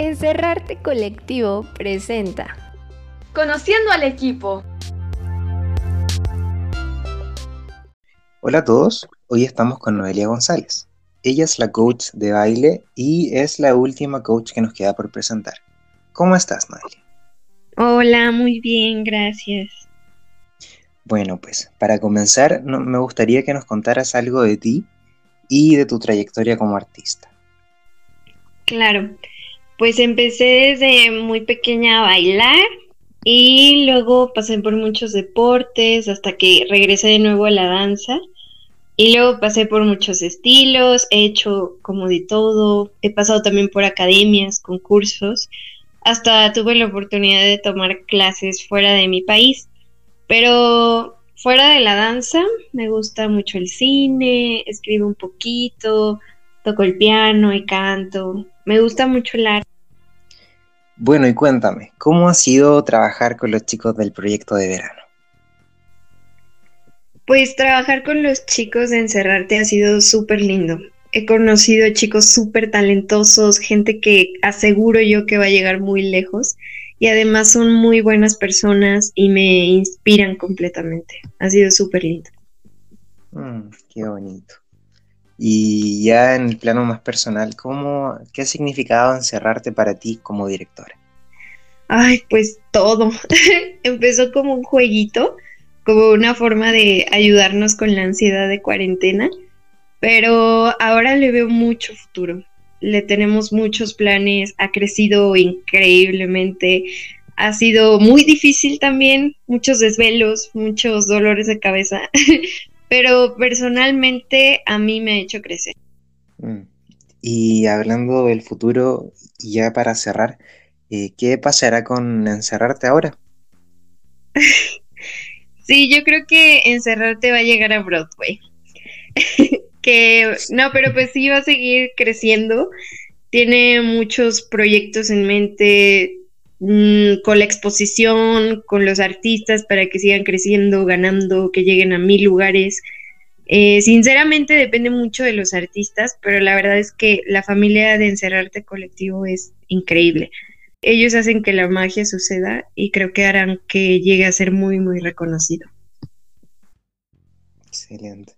Encerrarte Colectivo presenta Conociendo al equipo. Hola a todos, hoy estamos con Noelia González. Ella es la coach de baile y es la última coach que nos queda por presentar. ¿Cómo estás, Noelia? Hola, muy bien, gracias. Bueno, pues para comenzar me gustaría que nos contaras algo de ti y de tu trayectoria como artista. Claro, pues empecé desde muy pequeña a bailar y luego pasé por muchos deportes hasta que regresé de nuevo a la danza. Y luego pasé por muchos estilos, he hecho como de todo, he pasado también por academias, concursos, hasta tuve la oportunidad de tomar clases fuera de mi país. Pero fuera de la danza, me gusta mucho el cine, escribo un poquito, toco el piano y canto. Me gusta mucho el arte. Bueno, y cuéntame, ¿cómo ha sido trabajar con los chicos del proyecto de verano? Pues trabajar con los chicos de Encerrarte ha sido súper lindo. He conocido chicos súper talentosos, gente que aseguro yo que va a llegar muy lejos y además son muy buenas personas y me inspiran completamente. Ha sido súper lindo. Mm, qué bonito. Y ya en el plano más personal, ¿cómo, ¿qué ha significado encerrarte para ti como directora? Ay, pues todo. Empezó como un jueguito, como una forma de ayudarnos con la ansiedad de cuarentena, pero ahora le veo mucho futuro. Le tenemos muchos planes, ha crecido increíblemente, ha sido muy difícil también, muchos desvelos, muchos dolores de cabeza, pero personalmente a mí me ha hecho crecer. Mm. Y hablando del futuro, ya para cerrar, eh, ¿qué pasará con encerrarte ahora? sí, yo creo que encerrarte va a llegar a Broadway. que no, pero pues sí va a seguir creciendo. Tiene muchos proyectos en mente, Mm, con la exposición, con los artistas para que sigan creciendo, ganando, que lleguen a mil lugares. Eh, sinceramente depende mucho de los artistas, pero la verdad es que la familia de Encerrarte Colectivo es increíble. Ellos hacen que la magia suceda y creo que harán que llegue a ser muy, muy reconocido. Excelente.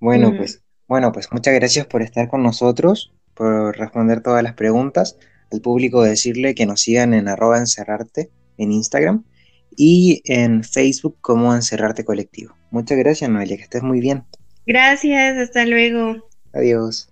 Bueno, pues, bueno, pues muchas gracias por estar con nosotros, por responder todas las preguntas al público decirle que nos sigan en arroba encerrarte en Instagram y en Facebook como Encerrarte Colectivo. Muchas gracias, Noelia, que estés muy bien. Gracias, hasta luego. Adiós.